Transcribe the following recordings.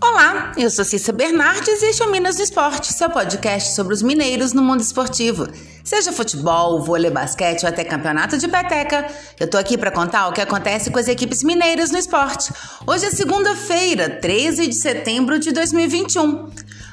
Olá, eu sou Cissa Bernardes e este é o Minas do Esporte, seu podcast sobre os mineiros no mundo esportivo. Seja futebol, vôlei, basquete ou até campeonato de peteca, eu tô aqui para contar o que acontece com as equipes mineiras no esporte. Hoje é segunda-feira, 13 de setembro de 2021.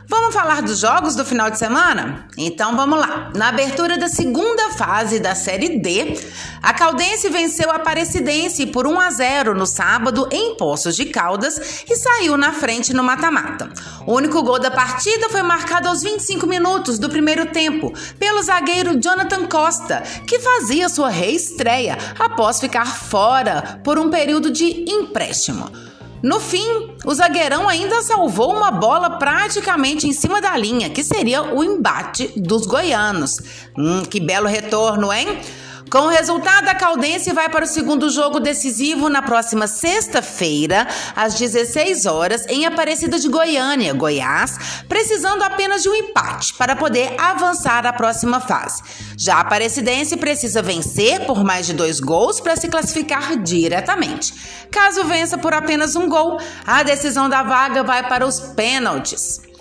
Vamos falar dos jogos do final de semana? Então vamos lá. Na abertura da segunda fase da Série D, a Caldense venceu a Aparecidense por 1 a 0 no sábado em Poços de Caldas e saiu na frente no mata-mata. O único gol da partida foi marcado aos 25 minutos do primeiro tempo pelo zagueiro Jonathan Costa, que fazia sua reestreia após ficar fora por um período de empréstimo. No fim, o zagueirão ainda salvou uma bola praticamente em cima da linha, que seria o embate dos goianos. Hum, que belo retorno, hein? Com o resultado, a Caldense vai para o segundo jogo decisivo na próxima sexta-feira, às 16 horas, em Aparecida de Goiânia, Goiás, precisando apenas de um empate para poder avançar à próxima fase. Já a Aparecidense precisa vencer por mais de dois gols para se classificar diretamente. Caso vença por apenas um gol, a decisão da vaga vai para os pênaltis.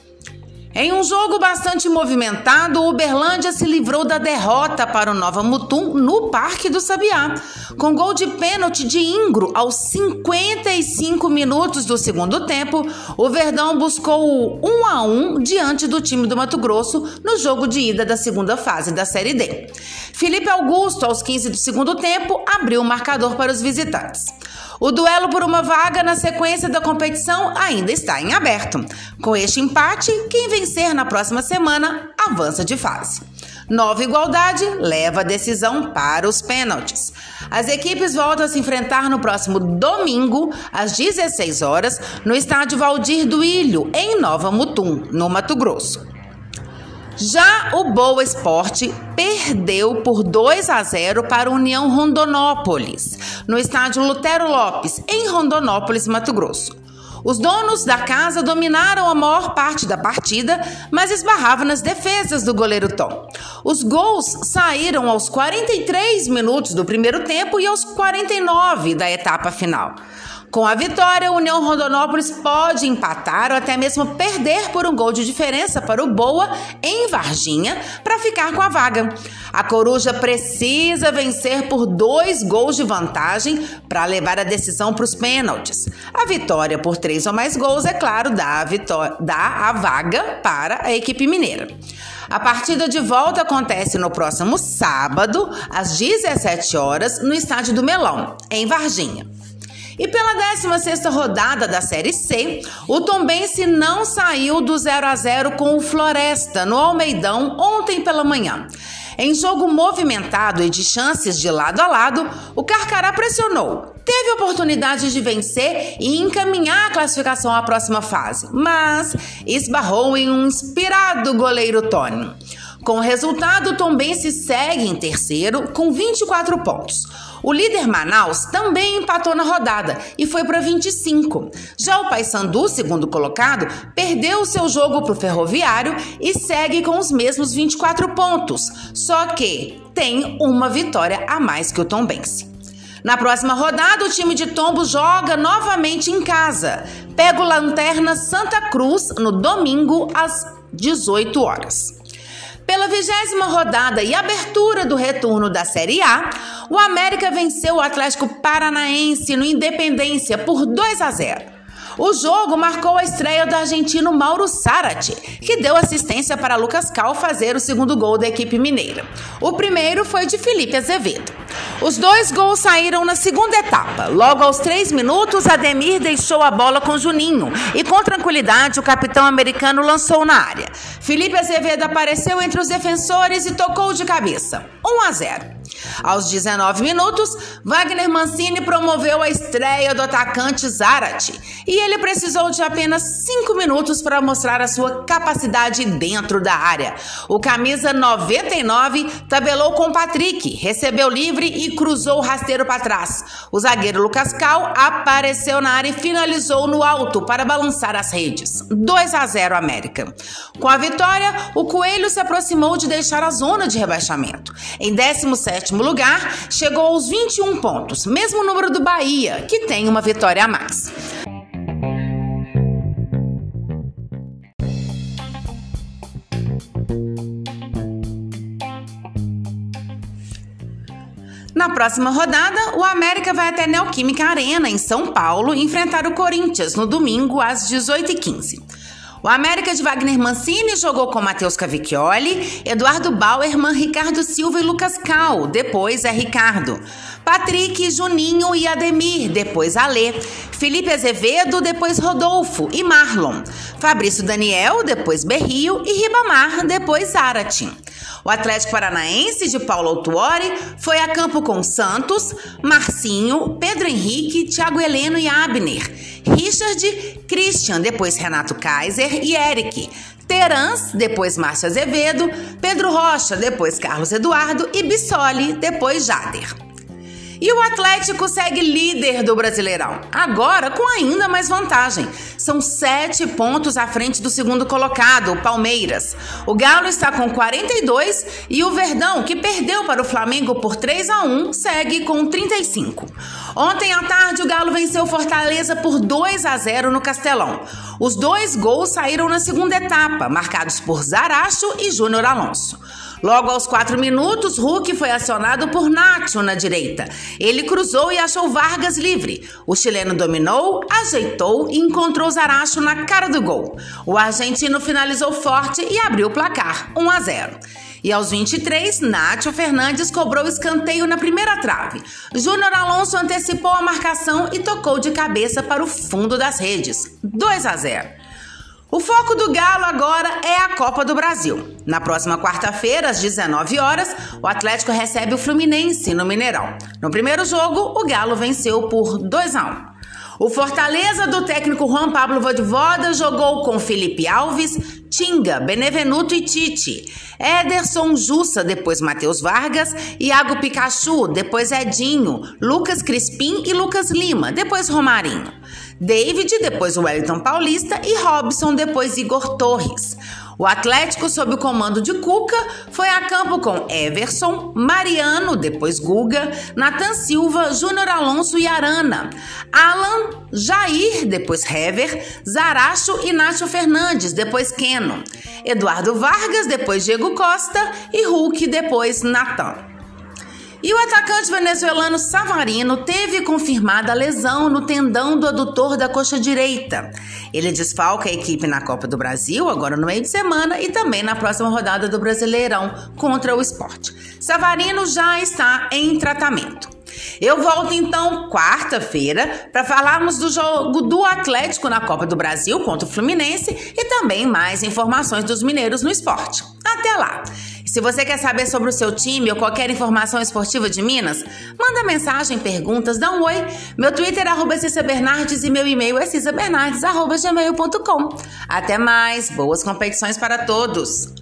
Em um jogo bastante movimentado, o Uberlândia se livrou da derrota para o Nova Mutum no Parque do Sabiá, com gol de pênalti de Ingro aos 55 minutos do segundo tempo. O Verdão buscou o 1 a 1 diante do time do Mato Grosso no jogo de ida da segunda fase da Série D. Felipe Augusto, aos 15 do segundo tempo, abriu o marcador para os visitantes. O duelo por uma vaga na sequência da competição ainda está em aberto. Com este empate, quem vencer na próxima semana avança de fase. Nova igualdade leva a decisão para os pênaltis. As equipes voltam a se enfrentar no próximo domingo, às 16 horas, no estádio Valdir do Ilho, em Nova Mutum, no Mato Grosso. Já o Boa Esporte perdeu por 2 a 0 para a União Rondonópolis, no estádio Lutero Lopes, em Rondonópolis, Mato Grosso. Os donos da casa dominaram a maior parte da partida, mas esbarravam nas defesas do goleiro Tom. Os gols saíram aos 43 minutos do primeiro tempo e aos 49 da etapa final. Com a vitória, a União Rondonópolis pode empatar ou até mesmo perder por um gol de diferença para o Boa em Varginha para ficar com a vaga. A Coruja precisa vencer por dois gols de vantagem para levar a decisão para os pênaltis. A vitória por três ou mais gols, é claro, dá a, vitória, dá a vaga para a equipe mineira. A partida de volta acontece no próximo sábado, às 17 horas, no estádio do Melão, em Varginha. E pela 16ª rodada da Série C, o Tombense não saiu do 0 a 0 com o Floresta no Almeidão ontem pela manhã. Em jogo movimentado e de chances de lado a lado, o Carcará pressionou, teve oportunidade de vencer e encaminhar a classificação à próxima fase, mas esbarrou em um inspirado goleiro Tony. Com o resultado, o Tombense segue em terceiro com 24 pontos. O líder Manaus também empatou na rodada e foi para 25. Já o Paysandu, segundo colocado, perdeu o seu jogo para o Ferroviário e segue com os mesmos 24 pontos, só que tem uma vitória a mais que o Tombense. Na próxima rodada, o time de Tombo joga novamente em casa. Pega o Lanterna Santa Cruz no domingo às 18 horas. Pela vigésima rodada e abertura do retorno da Série A, o América venceu o Atlético Paranaense no Independência por 2 a 0. O jogo marcou a estreia do argentino Mauro Sarati, que deu assistência para Lucas Cal fazer o segundo gol da equipe mineira. O primeiro foi de Felipe Azevedo. Os dois gols saíram na segunda etapa. Logo aos três minutos, Ademir deixou a bola com Juninho e, com tranquilidade, o capitão americano lançou na área. Felipe Azevedo apareceu entre os defensores e tocou de cabeça. 1 a 0. Aos 19 minutos, Wagner Mancini promoveu a estreia do atacante Zarate e ele precisou de apenas 5 minutos para mostrar a sua capacidade dentro da área. O camisa 99 tabelou com Patrick, recebeu livre e cruzou o rasteiro para trás. O zagueiro Lucas Cal apareceu na área e finalizou no alto para balançar as redes. 2 a 0 América. Com a vitória, o Coelho se aproximou de deixar a zona de rebaixamento. Em 17 sétimo lugar, chegou aos 21 pontos, mesmo número do Bahia, que tem uma vitória a mais. Próxima rodada, o América vai até Neoquímica Arena, em São Paulo, enfrentar o Corinthians no domingo às 18h15. O América de Wagner Mancini jogou com Matheus Cavicchioli, Eduardo Bauerman, Ricardo Silva e Lucas Cal, depois é Ricardo. Patrick, Juninho e Ademir, depois Alê. Felipe Azevedo, depois Rodolfo e Marlon. Fabrício Daniel, depois Berrio e Ribamar, depois Zaratin. O Atlético Paranaense de Paulo Autuori foi a campo com Santos, Marcinho, Pedro Henrique, Thiago Heleno e Abner, Richard, Christian, depois Renato Kaiser e Eric, Terans, depois Márcio Azevedo, Pedro Rocha, depois Carlos Eduardo e Bissoli, depois Jader. E o Atlético segue líder do Brasileirão, agora com ainda mais vantagem. São sete pontos à frente do segundo colocado, o Palmeiras. O Galo está com 42 e o Verdão, que perdeu para o Flamengo por 3 a 1, segue com 35. Ontem à tarde, o Galo venceu Fortaleza por 2 a 0 no Castelão. Os dois gols saíram na segunda etapa, marcados por Zaracho e Júnior Alonso. Logo aos quatro minutos, Hulk foi acionado por Nacho na direita. Ele cruzou e achou Vargas livre. O chileno dominou, ajeitou e encontrou Zaracho na cara do gol. O argentino finalizou forte e abriu o placar, 1 a 0. E aos 23, Nátio Fernandes cobrou escanteio na primeira trave. Júnior Alonso antecipou a marcação e tocou de cabeça para o fundo das redes. 2 a 0. O foco do Galo agora é a Copa do Brasil. Na próxima quarta-feira, às 19 horas, o Atlético recebe o Fluminense no Mineirão. No primeiro jogo, o Galo venceu por 2 a 1. O Fortaleza do técnico Juan Pablo Vodivoda jogou com Felipe Alves, Tinga, Benevenuto e Tite. Ederson Jussa, depois Matheus Vargas, Iago Pikachu, depois Edinho, Lucas Crispim e Lucas Lima, depois Romarinho. David, depois Wellington Paulista e Robson, depois Igor Torres. O Atlético, sob o comando de Cuca, foi a campo com Everson, Mariano, depois Guga, Nathan Silva, Júnior Alonso e Arana, Alan, Jair, depois Hever, Zaracho e Nacho Fernandes, depois Keno, Eduardo Vargas, depois Diego Costa e Hulk, depois Natan. E o atacante venezuelano Savarino teve confirmada lesão no tendão do adutor da coxa direita. Ele desfalca a equipe na Copa do Brasil, agora no meio de semana, e também na próxima rodada do Brasileirão contra o esporte. Savarino já está em tratamento. Eu volto então quarta-feira para falarmos do jogo do Atlético na Copa do Brasil contra o Fluminense e também mais informações dos mineiros no esporte. Até lá! Se você quer saber sobre o seu time ou qualquer informação esportiva de Minas, manda mensagem, perguntas, dá um oi. Meu Twitter é Cissa Bernardes e meu e-mail é cissabernardes.gmail.com. Até mais, boas competições para todos!